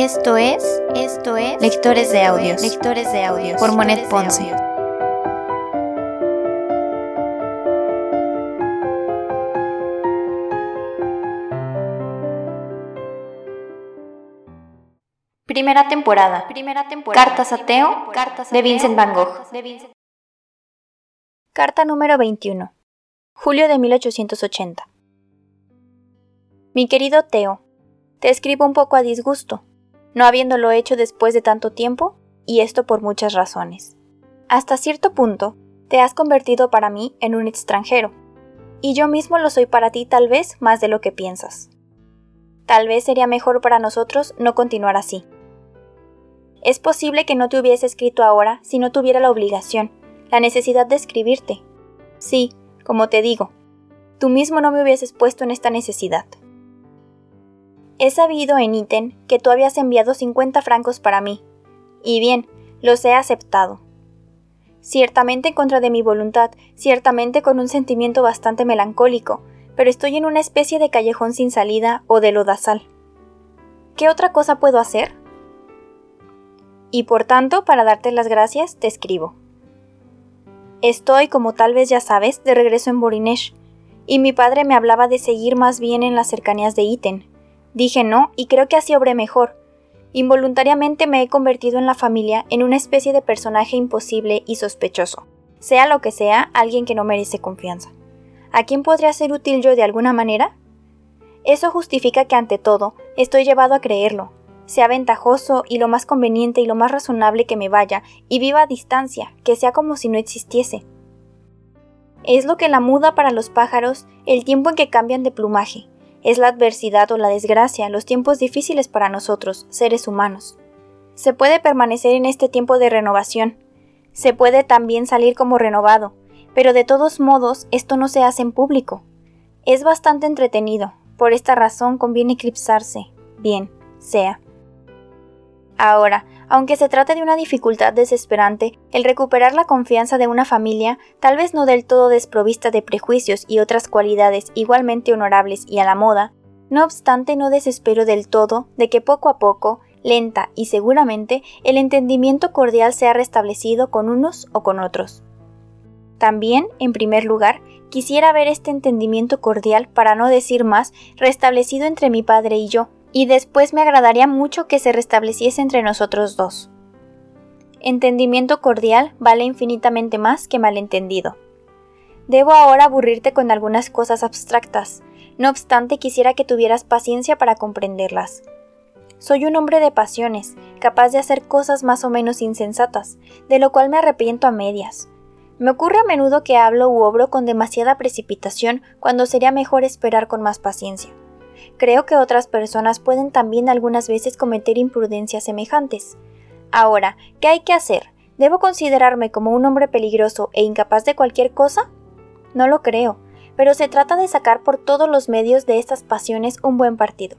Esto es, esto es Lectores de Audios, Lectores de Audios por Monet Ponce. Primera temporada. Primera temporada. Cartas a Teo Cartas de Vincent Van Gogh. Carta número 21. Julio de 1880. Mi querido Teo, te escribo un poco a disgusto, no habiéndolo hecho después de tanto tiempo, y esto por muchas razones. Hasta cierto punto, te has convertido para mí en un extranjero, y yo mismo lo soy para ti tal vez más de lo que piensas. Tal vez sería mejor para nosotros no continuar así. Es posible que no te hubiese escrito ahora si no tuviera la obligación, la necesidad de escribirte. Sí, como te digo, tú mismo no me hubieses puesto en esta necesidad. He sabido en ítem que tú habías enviado 50 francos para mí, y bien, los he aceptado. Ciertamente en contra de mi voluntad, ciertamente con un sentimiento bastante melancólico, pero estoy en una especie de callejón sin salida o de lodazal. ¿Qué otra cosa puedo hacer? Y por tanto, para darte las gracias, te escribo. Estoy, como tal vez ya sabes, de regreso en Borinesh, y mi padre me hablaba de seguir más bien en las cercanías de Iten, Dije no y creo que así obré mejor. Involuntariamente me he convertido en la familia en una especie de personaje imposible y sospechoso. Sea lo que sea, alguien que no merece confianza. ¿A quién podría ser útil yo de alguna manera? Eso justifica que ante todo estoy llevado a creerlo, sea ventajoso y lo más conveniente y lo más razonable que me vaya, y viva a distancia, que sea como si no existiese. Es lo que la muda para los pájaros el tiempo en que cambian de plumaje, es la adversidad o la desgracia, los tiempos difíciles para nosotros, seres humanos. Se puede permanecer en este tiempo de renovación. Se puede también salir como renovado, pero de todos modos esto no se hace en público. Es bastante entretenido, por esta razón conviene eclipsarse. Bien, sea. Ahora, aunque se trate de una dificultad desesperante, el recuperar la confianza de una familia, tal vez no del todo desprovista de prejuicios y otras cualidades igualmente honorables y a la moda, no obstante no desespero del todo de que poco a poco, lenta y seguramente, el entendimiento cordial sea restablecido con unos o con otros. También, en primer lugar, quisiera ver este entendimiento cordial, para no decir más, restablecido entre mi padre y yo, y después me agradaría mucho que se restableciese entre nosotros dos. Entendimiento cordial vale infinitamente más que malentendido. Debo ahora aburrirte con algunas cosas abstractas, no obstante quisiera que tuvieras paciencia para comprenderlas. Soy un hombre de pasiones, capaz de hacer cosas más o menos insensatas, de lo cual me arrepiento a medias. Me ocurre a menudo que hablo u obro con demasiada precipitación cuando sería mejor esperar con más paciencia. Creo que otras personas pueden también algunas veces cometer imprudencias semejantes. Ahora, ¿qué hay que hacer? ¿Debo considerarme como un hombre peligroso e incapaz de cualquier cosa? No lo creo, pero se trata de sacar por todos los medios de estas pasiones un buen partido.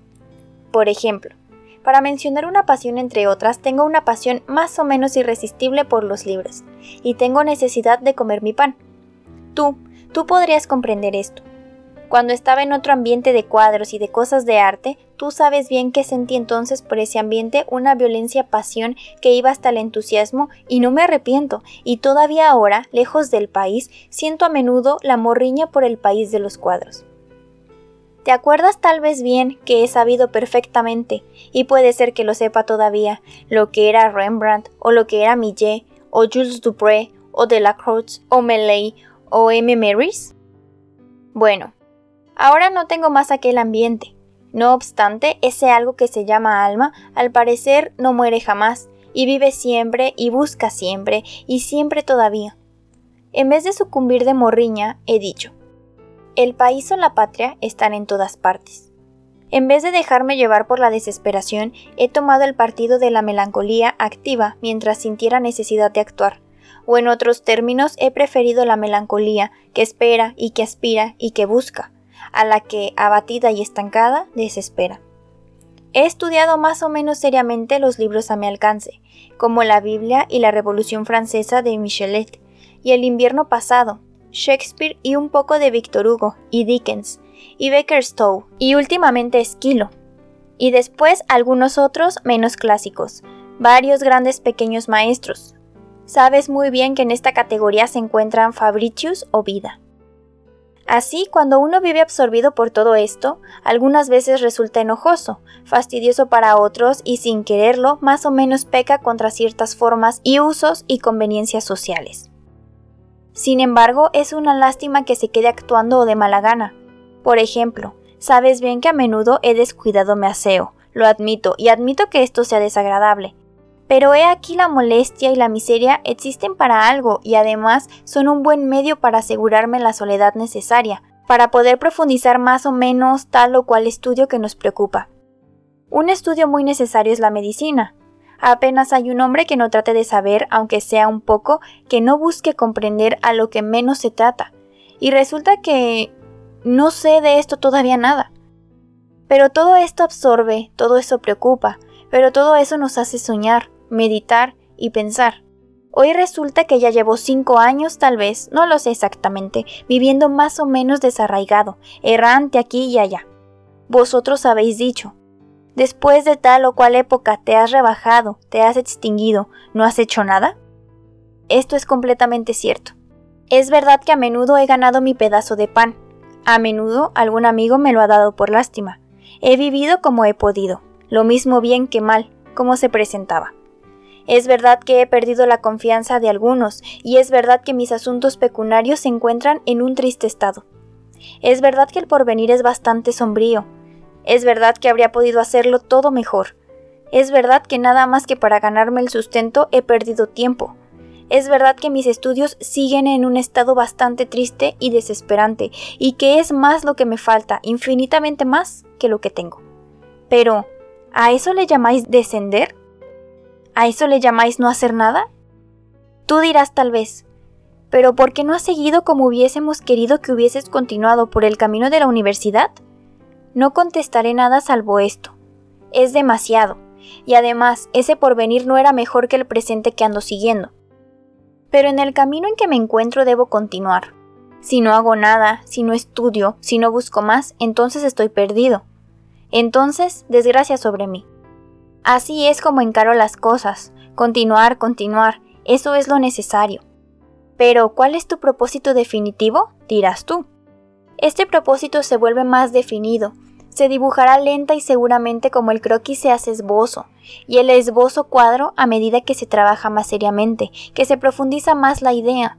Por ejemplo, para mencionar una pasión entre otras, tengo una pasión más o menos irresistible por los libros, y tengo necesidad de comer mi pan. Tú, tú podrías comprender esto. Cuando estaba en otro ambiente de cuadros y de cosas de arte, tú sabes bien que sentí entonces por ese ambiente una violencia pasión que iba hasta el entusiasmo y no me arrepiento, y todavía ahora, lejos del país, siento a menudo la morriña por el país de los cuadros. ¿Te acuerdas tal vez bien que he sabido perfectamente, y puede ser que lo sepa todavía, lo que era Rembrandt, o lo que era Millet, o Jules Dupré, o Delacroix, o Millay, o M. Marys? Bueno, Ahora no tengo más aquel ambiente. No obstante, ese algo que se llama alma, al parecer no muere jamás, y vive siempre, y busca siempre, y siempre todavía. En vez de sucumbir de morriña, he dicho, el país o la patria están en todas partes. En vez de dejarme llevar por la desesperación, he tomado el partido de la melancolía activa mientras sintiera necesidad de actuar, o en otros términos he preferido la melancolía que espera y que aspira y que busca, a la que, abatida y estancada, desespera. He estudiado más o menos seriamente los libros a mi alcance, como la Biblia y la Revolución Francesa de Michelet, y el invierno pasado, Shakespeare y un poco de Victor Hugo y Dickens, y Stowe, y últimamente Esquilo. y después algunos otros menos clásicos, varios grandes pequeños maestros. Sabes muy bien que en esta categoría se encuentran Fabricius o Vida. Así, cuando uno vive absorbido por todo esto, algunas veces resulta enojoso, fastidioso para otros y sin quererlo, más o menos peca contra ciertas formas y usos y conveniencias sociales. Sin embargo, es una lástima que se quede actuando de mala gana. Por ejemplo, sabes bien que a menudo he descuidado mi aseo, lo admito, y admito que esto sea desagradable, pero he aquí la molestia y la miseria existen para algo y además son un buen medio para asegurarme la soledad necesaria, para poder profundizar más o menos tal o cual estudio que nos preocupa. Un estudio muy necesario es la medicina. Apenas hay un hombre que no trate de saber, aunque sea un poco, que no busque comprender a lo que menos se trata. Y resulta que no sé de esto todavía nada. Pero todo esto absorbe, todo eso preocupa, pero todo eso nos hace soñar, meditar y pensar. Hoy resulta que ya llevo cinco años, tal vez, no lo sé exactamente, viviendo más o menos desarraigado, errante aquí y allá. Vosotros habéis dicho, después de tal o cual época te has rebajado, te has extinguido, ¿no has hecho nada? Esto es completamente cierto. Es verdad que a menudo he ganado mi pedazo de pan, a menudo algún amigo me lo ha dado por lástima. He vivido como he podido, lo mismo bien que mal, como se presentaba. Es verdad que he perdido la confianza de algunos, y es verdad que mis asuntos pecuniarios se encuentran en un triste estado. Es verdad que el porvenir es bastante sombrío. Es verdad que habría podido hacerlo todo mejor. Es verdad que nada más que para ganarme el sustento he perdido tiempo. Es verdad que mis estudios siguen en un estado bastante triste y desesperante, y que es más lo que me falta, infinitamente más que lo que tengo. Pero, ¿a eso le llamáis descender? ¿A eso le llamáis no hacer nada? Tú dirás tal vez, pero ¿por qué no has seguido como hubiésemos querido que hubieses continuado por el camino de la universidad? No contestaré nada salvo esto. Es demasiado, y además ese porvenir no era mejor que el presente que ando siguiendo. Pero en el camino en que me encuentro debo continuar. Si no hago nada, si no estudio, si no busco más, entonces estoy perdido. Entonces, desgracia sobre mí. Así es como encaro las cosas. Continuar, continuar, eso es lo necesario. Pero, ¿cuál es tu propósito definitivo? dirás tú. Este propósito se vuelve más definido, se dibujará lenta y seguramente como el croquis se hace esbozo, y el esbozo cuadro a medida que se trabaja más seriamente, que se profundiza más la idea.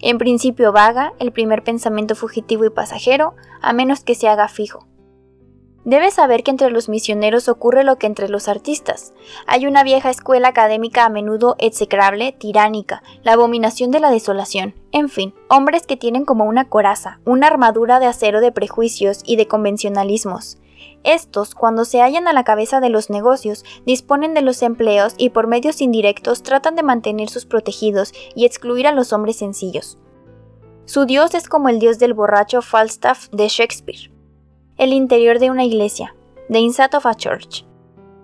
En principio vaga, el primer pensamiento fugitivo y pasajero, a menos que se haga fijo. Debes saber que entre los misioneros ocurre lo que entre los artistas. Hay una vieja escuela académica a menudo execrable, tiránica, la abominación de la desolación, en fin, hombres que tienen como una coraza, una armadura de acero de prejuicios y de convencionalismos. Estos, cuando se hallan a la cabeza de los negocios, disponen de los empleos y por medios indirectos tratan de mantener sus protegidos y excluir a los hombres sencillos. Su dios es como el dios del borracho Falstaff de Shakespeare el interior de una iglesia, The Inside of a Church.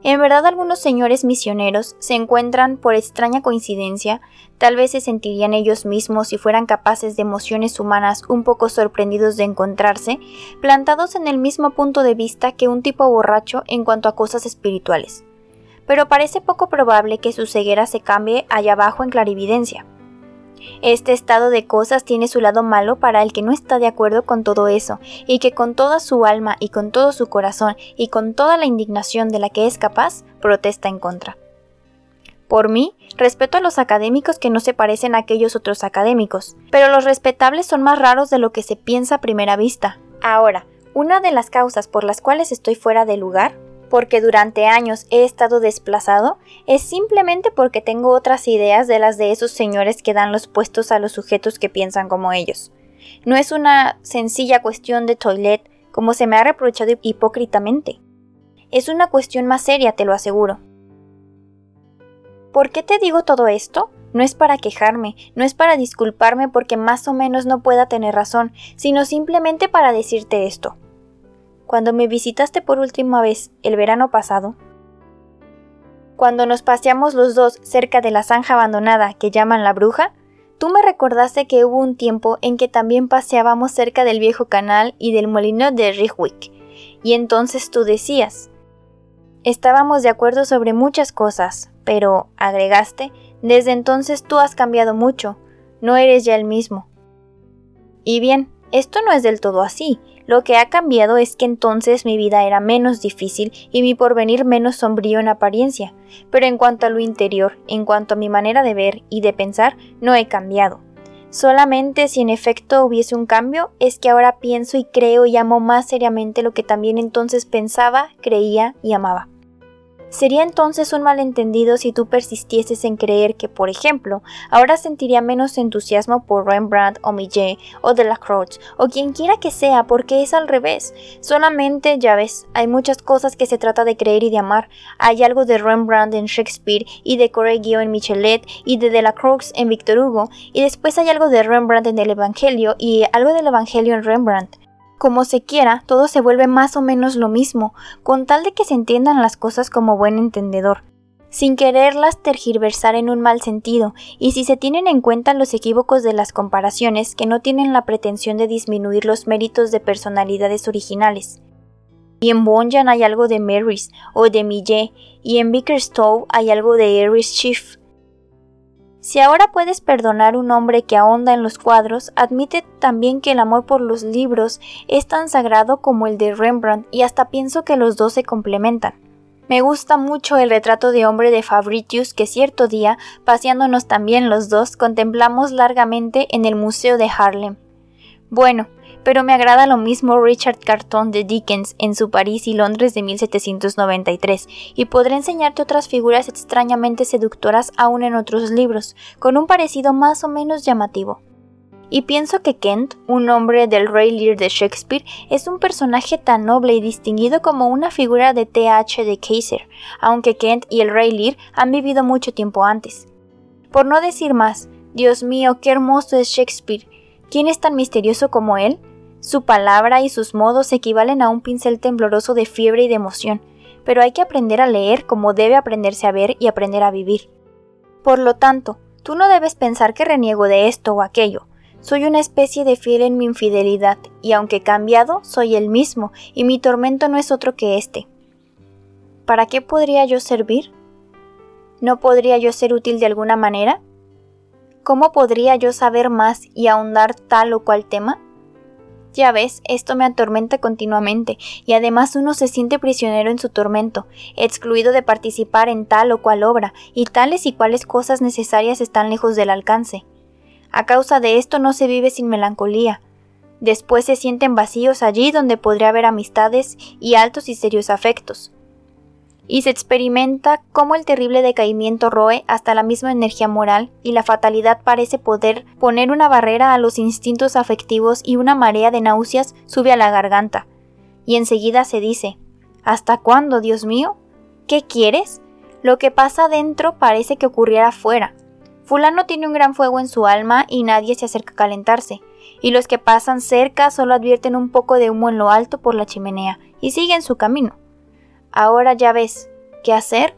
En verdad algunos señores misioneros se encuentran, por extraña coincidencia, tal vez se sentirían ellos mismos si fueran capaces de emociones humanas un poco sorprendidos de encontrarse, plantados en el mismo punto de vista que un tipo borracho en cuanto a cosas espirituales. Pero parece poco probable que su ceguera se cambie allá abajo en clarividencia. Este estado de cosas tiene su lado malo para el que no está de acuerdo con todo eso, y que con toda su alma y con todo su corazón y con toda la indignación de la que es capaz, protesta en contra. Por mí, respeto a los académicos que no se parecen a aquellos otros académicos, pero los respetables son más raros de lo que se piensa a primera vista. Ahora, una de las causas por las cuales estoy fuera de lugar porque durante años he estado desplazado, es simplemente porque tengo otras ideas de las de esos señores que dan los puestos a los sujetos que piensan como ellos. No es una sencilla cuestión de toilet, como se me ha reprochado hipócritamente. Es una cuestión más seria, te lo aseguro. ¿Por qué te digo todo esto? No es para quejarme, no es para disculparme porque más o menos no pueda tener razón, sino simplemente para decirte esto. Cuando me visitaste por última vez el verano pasado, cuando nos paseamos los dos cerca de la zanja abandonada que llaman la bruja, tú me recordaste que hubo un tiempo en que también paseábamos cerca del viejo canal y del molino de Rijwick, y entonces tú decías, Estábamos de acuerdo sobre muchas cosas, pero, agregaste, desde entonces tú has cambiado mucho, no eres ya el mismo. Y bien, esto no es del todo así. Lo que ha cambiado es que entonces mi vida era menos difícil y mi porvenir menos sombrío en apariencia, pero en cuanto a lo interior, en cuanto a mi manera de ver y de pensar, no he cambiado. Solamente si en efecto hubiese un cambio, es que ahora pienso y creo y amo más seriamente lo que también entonces pensaba, creía y amaba. Sería entonces un malentendido si tú persistieses en creer que, por ejemplo, ahora sentiría menos entusiasmo por Rembrandt o Millet o Delacroix o quien quiera que sea, porque es al revés. Solamente, ya ves, hay muchas cosas que se trata de creer y de amar. Hay algo de Rembrandt en Shakespeare y de Correggio en Michelet y de Delacroix en Victor Hugo y después hay algo de Rembrandt en el Evangelio y algo del Evangelio en Rembrandt. Como se quiera, todo se vuelve más o menos lo mismo, con tal de que se entiendan las cosas como buen entendedor, sin quererlas tergiversar en un mal sentido, y si se tienen en cuenta los equívocos de las comparaciones que no tienen la pretensión de disminuir los méritos de personalidades originales. Y en Bonjan hay algo de Marys o de Millet, y en Bickerstove hay algo de Eris Chief. Si ahora puedes perdonar un hombre que ahonda en los cuadros, admite también que el amor por los libros es tan sagrado como el de Rembrandt y hasta pienso que los dos se complementan. Me gusta mucho el retrato de hombre de Fabritius que cierto día, paseándonos también los dos, contemplamos largamente en el Museo de Harlem. Bueno, pero me agrada lo mismo Richard Carton de Dickens en su París y Londres de 1793, y podré enseñarte otras figuras extrañamente seductoras aún en otros libros, con un parecido más o menos llamativo. Y pienso que Kent, un hombre del Rey Lear de Shakespeare, es un personaje tan noble y distinguido como una figura de T.H. de Kaiser, aunque Kent y el Rey Lear han vivido mucho tiempo antes. Por no decir más, Dios mío, qué hermoso es Shakespeare. ¿Quién es tan misterioso como él? Su palabra y sus modos equivalen a un pincel tembloroso de fiebre y de emoción, pero hay que aprender a leer como debe aprenderse a ver y aprender a vivir. Por lo tanto, tú no debes pensar que reniego de esto o aquello. Soy una especie de fiel en mi infidelidad, y aunque cambiado, soy el mismo, y mi tormento no es otro que este. ¿Para qué podría yo servir? ¿No podría yo ser útil de alguna manera? ¿Cómo podría yo saber más y ahondar tal o cual tema? Ya ves, esto me atormenta continuamente, y además uno se siente prisionero en su tormento, excluido de participar en tal o cual obra, y tales y cuales cosas necesarias están lejos del alcance. A causa de esto no se vive sin melancolía. Después se sienten vacíos allí donde podría haber amistades y altos y serios afectos y se experimenta cómo el terrible decaimiento roe hasta la misma energía moral y la fatalidad parece poder poner una barrera a los instintos afectivos y una marea de náuseas sube a la garganta. Y enseguida se dice, ¿Hasta cuándo, Dios mío? ¿Qué quieres? Lo que pasa dentro parece que ocurriera afuera. Fulano tiene un gran fuego en su alma y nadie se acerca a calentarse, y los que pasan cerca solo advierten un poco de humo en lo alto por la chimenea y siguen su camino. Ahora ya ves, ¿qué hacer?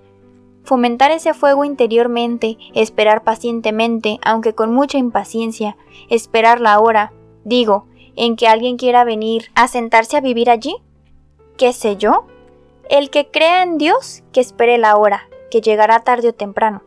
Fomentar ese fuego interiormente, esperar pacientemente, aunque con mucha impaciencia, esperar la hora, digo, en que alguien quiera venir a sentarse a vivir allí. ¿Qué sé yo? El que crea en Dios, que espere la hora, que llegará tarde o temprano.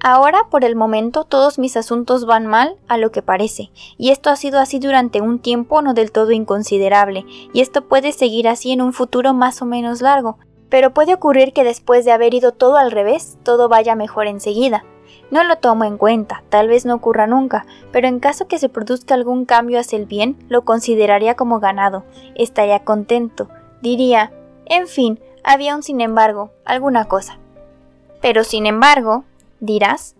Ahora, por el momento, todos mis asuntos van mal a lo que parece, y esto ha sido así durante un tiempo no del todo inconsiderable, y esto puede seguir así en un futuro más o menos largo, pero puede ocurrir que después de haber ido todo al revés, todo vaya mejor enseguida. No lo tomo en cuenta, tal vez no ocurra nunca, pero en caso que se produzca algún cambio hacia el bien, lo consideraría como ganado, estaría contento, diría, en fin, había un sin embargo, alguna cosa. Pero sin embargo, dirás,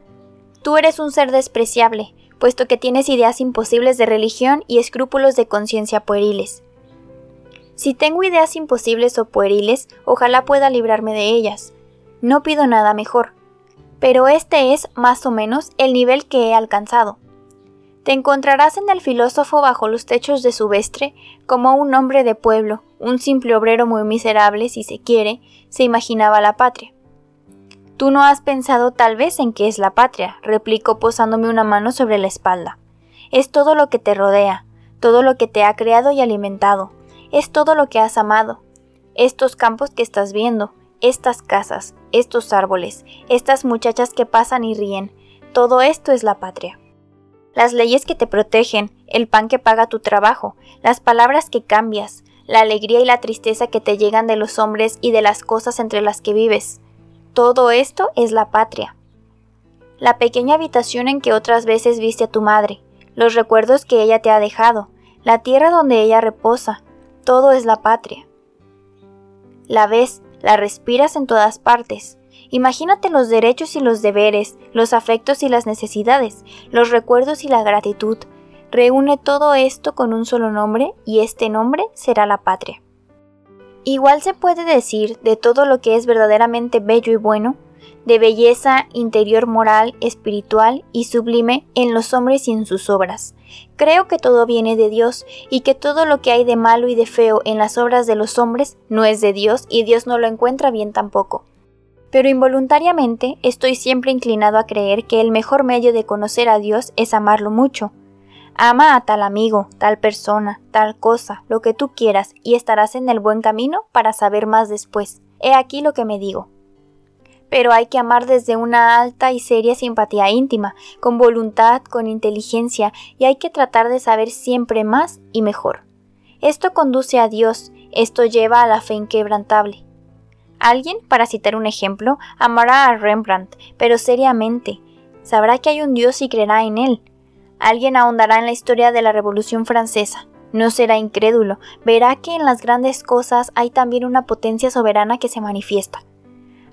tú eres un ser despreciable, puesto que tienes ideas imposibles de religión y escrúpulos de conciencia pueriles. Si tengo ideas imposibles o pueriles, ojalá pueda librarme de ellas. No pido nada mejor. Pero este es, más o menos, el nivel que he alcanzado. Te encontrarás en el filósofo bajo los techos de su vestre como un hombre de pueblo, un simple obrero muy miserable, si se quiere, se imaginaba la patria. Tú no has pensado tal vez en qué es la patria, replicó posándome una mano sobre la espalda. Es todo lo que te rodea, todo lo que te ha creado y alimentado, es todo lo que has amado, estos campos que estás viendo, estas casas, estos árboles, estas muchachas que pasan y ríen, todo esto es la patria. Las leyes que te protegen, el pan que paga tu trabajo, las palabras que cambias, la alegría y la tristeza que te llegan de los hombres y de las cosas entre las que vives. Todo esto es la patria. La pequeña habitación en que otras veces viste a tu madre, los recuerdos que ella te ha dejado, la tierra donde ella reposa, todo es la patria. La ves, la respiras en todas partes. Imagínate los derechos y los deberes, los afectos y las necesidades, los recuerdos y la gratitud. Reúne todo esto con un solo nombre y este nombre será la patria. Igual se puede decir de todo lo que es verdaderamente bello y bueno, de belleza interior moral, espiritual y sublime en los hombres y en sus obras. Creo que todo viene de Dios y que todo lo que hay de malo y de feo en las obras de los hombres no es de Dios y Dios no lo encuentra bien tampoco. Pero involuntariamente estoy siempre inclinado a creer que el mejor medio de conocer a Dios es amarlo mucho. Ama a tal amigo, tal persona, tal cosa, lo que tú quieras, y estarás en el buen camino para saber más después. He aquí lo que me digo pero hay que amar desde una alta y seria simpatía íntima, con voluntad, con inteligencia, y hay que tratar de saber siempre más y mejor. Esto conduce a Dios, esto lleva a la fe inquebrantable. Alguien, para citar un ejemplo, amará a Rembrandt, pero seriamente. Sabrá que hay un Dios y creerá en él. Alguien ahondará en la historia de la Revolución Francesa. No será incrédulo, verá que en las grandes cosas hay también una potencia soberana que se manifiesta.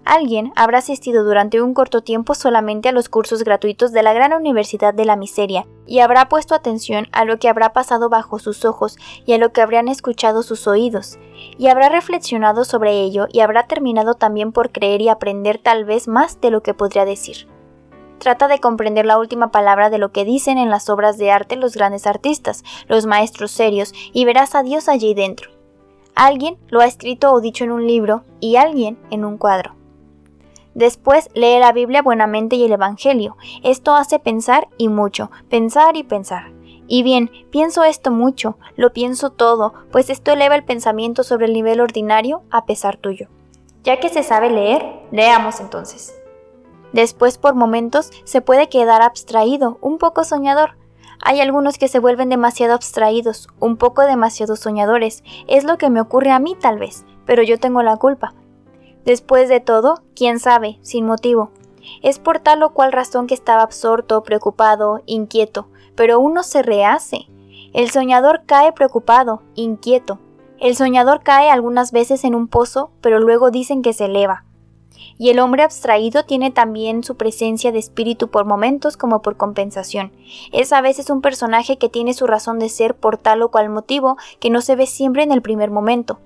Alguien habrá asistido durante un corto tiempo solamente a los cursos gratuitos de la gran Universidad de la Miseria y habrá puesto atención a lo que habrá pasado bajo sus ojos y a lo que habrían escuchado sus oídos, y habrá reflexionado sobre ello y habrá terminado también por creer y aprender tal vez más de lo que podría decir. Trata de comprender la última palabra de lo que dicen en las obras de arte los grandes artistas, los maestros serios, y verás a Dios allí dentro. Alguien lo ha escrito o dicho en un libro y alguien en un cuadro. Después lee la Biblia buenamente y el Evangelio. Esto hace pensar y mucho, pensar y pensar. Y bien, pienso esto mucho, lo pienso todo, pues esto eleva el pensamiento sobre el nivel ordinario a pesar tuyo. Ya que se sabe leer, leamos entonces. Después por momentos se puede quedar abstraído, un poco soñador. Hay algunos que se vuelven demasiado abstraídos, un poco demasiado soñadores. Es lo que me ocurre a mí tal vez, pero yo tengo la culpa. Después de todo, quién sabe, sin motivo. Es por tal o cual razón que estaba absorto, preocupado, inquieto, pero uno se rehace. El soñador cae preocupado, inquieto. El soñador cae algunas veces en un pozo, pero luego dicen que se eleva. Y el hombre abstraído tiene también su presencia de espíritu por momentos como por compensación. Es a veces un personaje que tiene su razón de ser por tal o cual motivo que no se ve siempre en el primer momento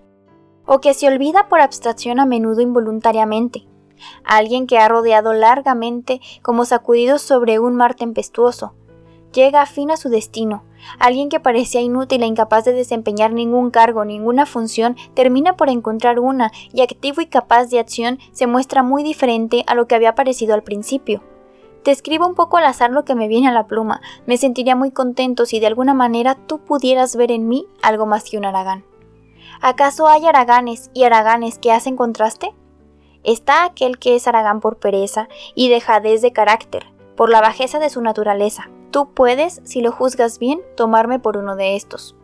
o que se olvida por abstracción a menudo involuntariamente. Alguien que ha rodeado largamente como sacudido sobre un mar tempestuoso. Llega a fin a su destino. Alguien que parecía inútil e incapaz de desempeñar ningún cargo, ninguna función, termina por encontrar una y activo y capaz de acción se muestra muy diferente a lo que había parecido al principio. Te escribo un poco al azar lo que me viene a la pluma. Me sentiría muy contento si de alguna manera tú pudieras ver en mí algo más que un aragán. ¿Acaso hay araganes y araganes que hacen contraste? Está aquel que es aragán por pereza y dejadez de carácter, por la bajeza de su naturaleza. Tú puedes, si lo juzgas bien, tomarme por uno de estos.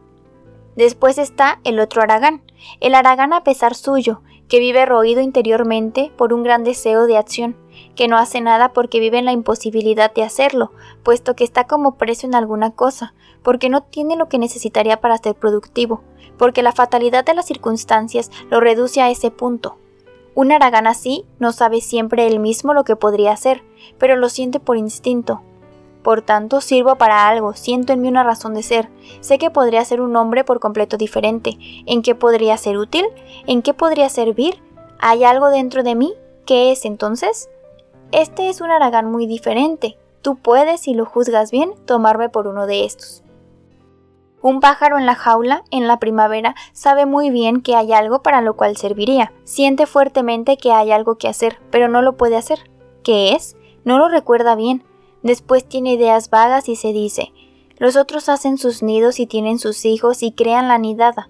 Después está el otro aragán, el aragán a pesar suyo, que vive roído interiormente por un gran deseo de acción, que no hace nada porque vive en la imposibilidad de hacerlo, puesto que está como preso en alguna cosa, porque no tiene lo que necesitaría para ser productivo, porque la fatalidad de las circunstancias lo reduce a ese punto. Un aragán así no sabe siempre él mismo lo que podría hacer, pero lo siente por instinto. Por tanto, sirvo para algo, siento en mí una razón de ser, sé que podría ser un hombre por completo diferente, en qué podría ser útil, en qué podría servir, hay algo dentro de mí, ¿qué es entonces? Este es un aragán muy diferente, tú puedes, si lo juzgas bien, tomarme por uno de estos. Un pájaro en la jaula, en la primavera, sabe muy bien que hay algo para lo cual serviría. Siente fuertemente que hay algo que hacer, pero no lo puede hacer. ¿Qué es? No lo recuerda bien. Después tiene ideas vagas y se dice, los otros hacen sus nidos y tienen sus hijos y crean la nidada.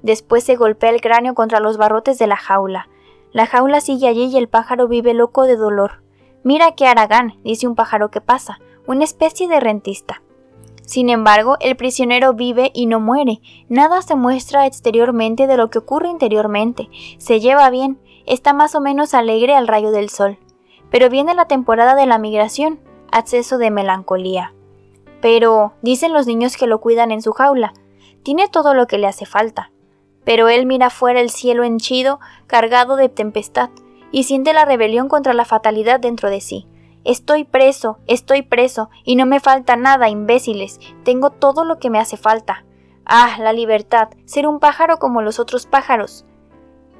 Después se golpea el cráneo contra los barrotes de la jaula. La jaula sigue allí y el pájaro vive loco de dolor. Mira qué Aragán, dice un pájaro que pasa, una especie de rentista. Sin embargo, el prisionero vive y no muere. Nada se muestra exteriormente de lo que ocurre interiormente. Se lleva bien, está más o menos alegre al rayo del sol. Pero viene la temporada de la migración, acceso de melancolía. Pero, dicen los niños que lo cuidan en su jaula, tiene todo lo que le hace falta. Pero él mira fuera el cielo henchido, cargado de tempestad, y siente la rebelión contra la fatalidad dentro de sí. Estoy preso, estoy preso, y no me falta nada, imbéciles. Tengo todo lo que me hace falta. Ah, la libertad, ser un pájaro como los otros pájaros.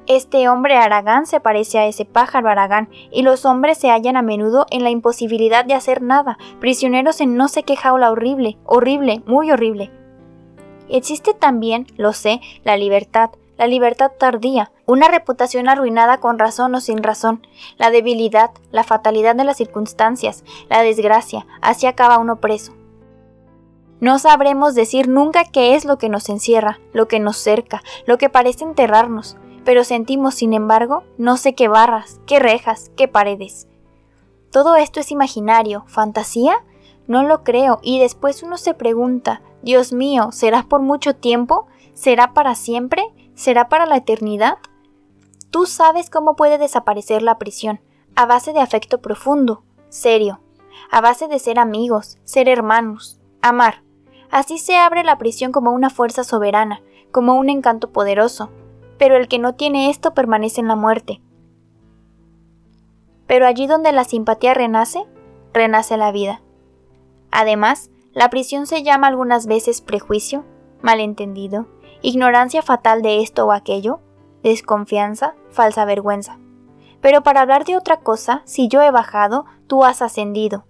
Este hombre Aragán se parece a ese pájaro Aragán, y los hombres se hallan a menudo en la imposibilidad de hacer nada, prisioneros en no sé qué jaula horrible, horrible, muy horrible. Existe también, lo sé, la libertad, la libertad tardía, una reputación arruinada con razón o sin razón, la debilidad, la fatalidad de las circunstancias, la desgracia, así acaba uno preso. No sabremos decir nunca qué es lo que nos encierra, lo que nos cerca, lo que parece enterrarnos, pero sentimos, sin embargo, no sé qué barras, qué rejas, qué paredes. ¿Todo esto es imaginario, fantasía? No lo creo, y después uno se pregunta, Dios mío, ¿será por mucho tiempo? ¿Será para siempre? ¿Será para la eternidad? Tú sabes cómo puede desaparecer la prisión, a base de afecto profundo, serio, a base de ser amigos, ser hermanos, amar. Así se abre la prisión como una fuerza soberana, como un encanto poderoso, pero el que no tiene esto permanece en la muerte. Pero allí donde la simpatía renace, renace la vida. Además, la prisión se llama algunas veces prejuicio, malentendido, ignorancia fatal de esto o aquello, desconfianza, falsa vergüenza. Pero para hablar de otra cosa, si yo he bajado, tú has ascendido,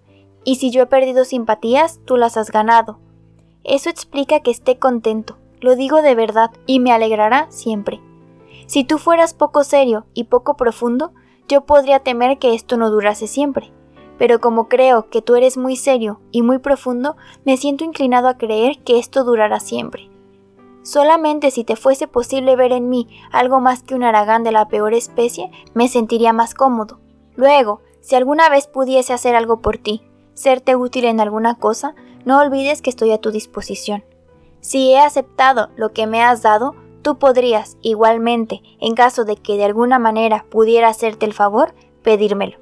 y si yo he perdido simpatías, tú las has ganado. Eso explica que esté contento, lo digo de verdad, y me alegrará siempre. Si tú fueras poco serio y poco profundo, yo podría temer que esto no durase siempre. Pero como creo que tú eres muy serio y muy profundo, me siento inclinado a creer que esto durará siempre. Solamente si te fuese posible ver en mí algo más que un aragán de la peor especie, me sentiría más cómodo. Luego, si alguna vez pudiese hacer algo por ti, serte útil en alguna cosa, no olvides que estoy a tu disposición. Si he aceptado lo que me has dado, tú podrías, igualmente, en caso de que de alguna manera pudiera hacerte el favor, pedírmelo.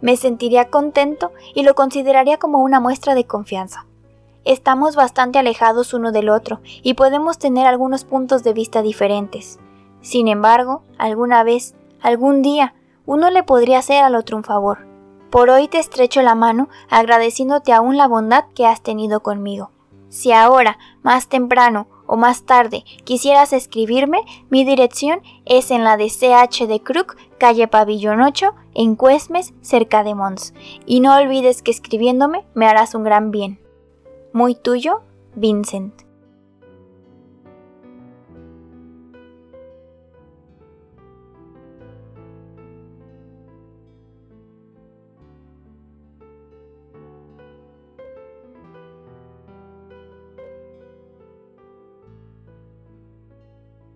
Me sentiría contento y lo consideraría como una muestra de confianza. Estamos bastante alejados uno del otro y podemos tener algunos puntos de vista diferentes. Sin embargo, alguna vez, algún día, uno le podría hacer al otro un favor. Por hoy te estrecho la mano agradeciéndote aún la bondad que has tenido conmigo. Si ahora, más temprano o más tarde quisieras escribirme, mi dirección es en la de CH de Crook, calle Pabellón 8, en Cuesmes, cerca de Mons. Y no olvides que escribiéndome me harás un gran bien. Muy tuyo, Vincent.